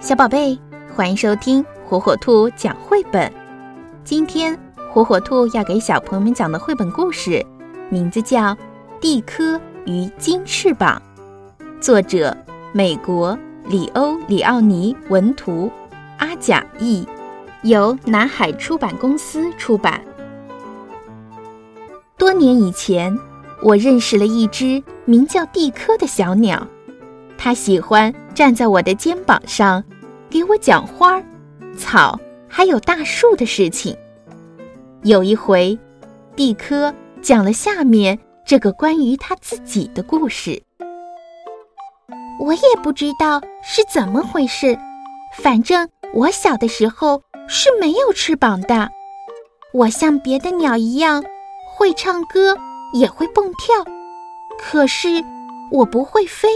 小宝贝，欢迎收听火火兔讲绘本。今天火火兔要给小朋友们讲的绘本故事，名字叫《蒂科与金翅膀》，作者美国里欧里奥尼文图，阿贾译，由南海出版公司出版。多年以前，我认识了一只名叫蒂科的小鸟。他喜欢站在我的肩膀上，给我讲花、草还有大树的事情。有一回，蒂科讲了下面这个关于他自己的故事。我也不知道是怎么回事，反正我小的时候是没有翅膀的。我像别的鸟一样会唱歌，也会蹦跳，可是我不会飞。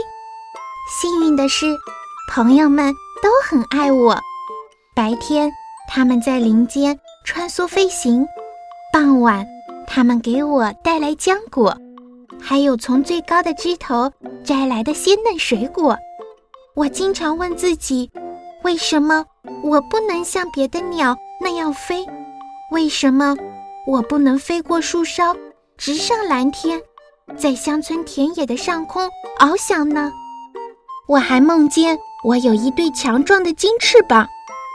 幸运的是，朋友们都很爱我。白天，他们在林间穿梭飞行；傍晚，他们给我带来浆果，还有从最高的枝头摘来的鲜嫩水果。我经常问自己：为什么我不能像别的鸟那样飞？为什么我不能飞过树梢，直上蓝天，在乡村田野的上空翱翔呢？我还梦见我有一对强壮的金翅膀，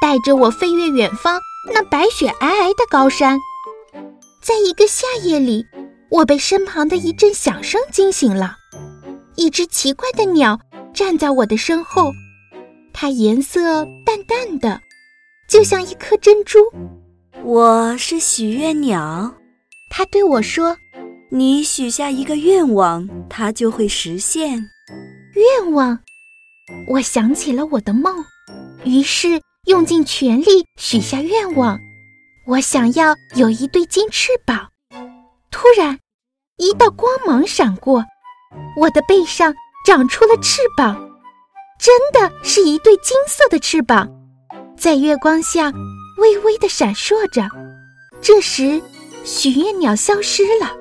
带着我飞越远方那白雪皑皑的高山。在一个夏夜里，我被身旁的一阵响声惊醒了。一只奇怪的鸟站在我的身后，它颜色淡淡的，就像一颗珍珠。我是许愿鸟，它对我说：“你许下一个愿望，它就会实现。”愿望。我想起了我的梦，于是用尽全力许下愿望。我想要有一对金翅膀。突然，一道光芒闪过，我的背上长出了翅膀，真的是一对金色的翅膀，在月光下微微的闪烁着。这时，许愿鸟消失了。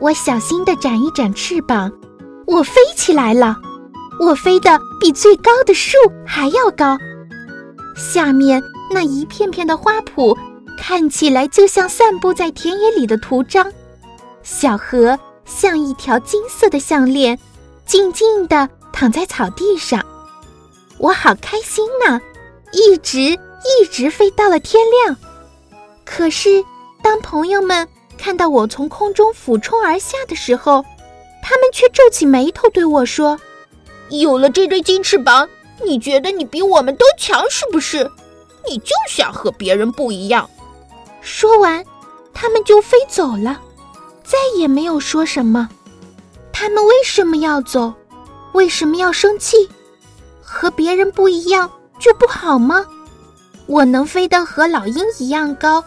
我小心地展一展翅膀，我飞起来了。我飞得比最高的树还要高，下面那一片片的花圃看起来就像散布在田野里的图章，小河像一条金色的项链，静静地躺在草地上。我好开心呐，一直一直飞到了天亮。可是，当朋友们看到我从空中俯冲而下的时候，他们却皱起眉头对我说。有了这对金翅膀，你觉得你比我们都强是不是？你就想和别人不一样。说完，他们就飞走了，再也没有说什么。他们为什么要走？为什么要生气？和别人不一样就不好吗？我能飞得和老鹰一样高，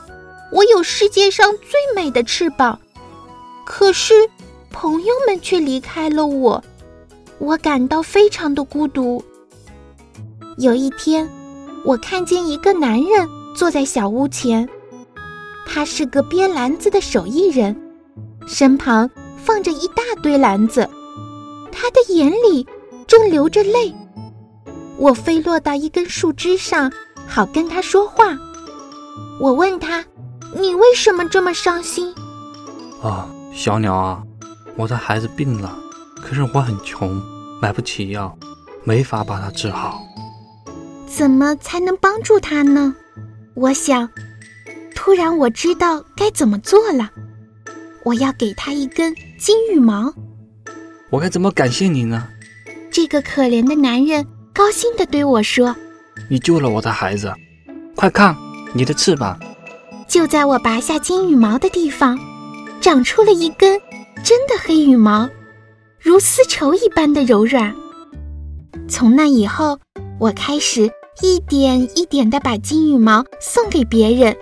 我有世界上最美的翅膀。可是，朋友们却离开了我。我感到非常的孤独。有一天，我看见一个男人坐在小屋前，他是个编篮子的手艺人，身旁放着一大堆篮子，他的眼里正流着泪。我飞落到一根树枝上，好跟他说话。我问他：“你为什么这么伤心？”啊，小鸟啊，我的孩子病了。可是我很穷，买不起药，没法把它治好。怎么才能帮助他呢？我想，突然我知道该怎么做了。我要给他一根金羽毛。我该怎么感谢你呢？这个可怜的男人高兴地对我说：“你救了我的孩子，快看你的翅膀。”就在我拔下金羽毛的地方，长出了一根真的黑羽毛。如丝绸一般的柔软。从那以后，我开始一点一点地把金羽毛送给别人，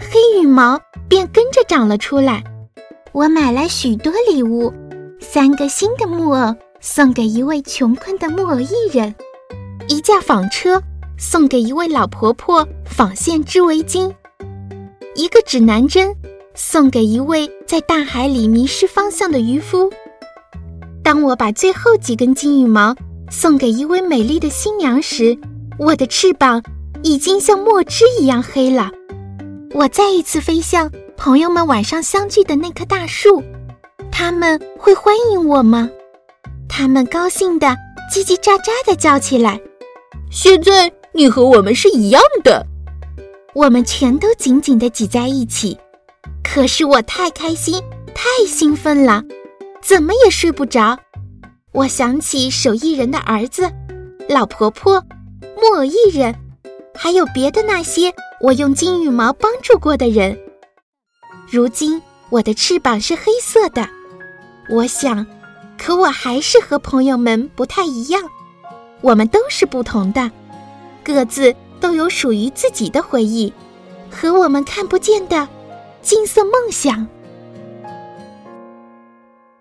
黑羽毛便跟着长了出来。我买来许多礼物：三个新的木偶送给一位穷困的木偶艺人，一架纺车送给一位老婆婆纺线织围巾，一个指南针送给一位在大海里迷失方向的渔夫。当我把最后几根金羽毛送给一位美丽的新娘时，我的翅膀已经像墨汁一样黑了。我再一次飞向朋友们晚上相聚的那棵大树，他们会欢迎我吗？他们高兴的叽叽喳喳的叫起来。现在你和我们是一样的。我们全都紧紧的挤在一起，可是我太开心、太兴奋了，怎么也睡不着。我想起手艺人的儿子、老婆婆、木偶艺人，还有别的那些我用金羽毛帮助过的人。如今我的翅膀是黑色的，我想，可我还是和朋友们不太一样。我们都是不同的，各自。都有属于自己的回忆，和我们看不见的金色梦想。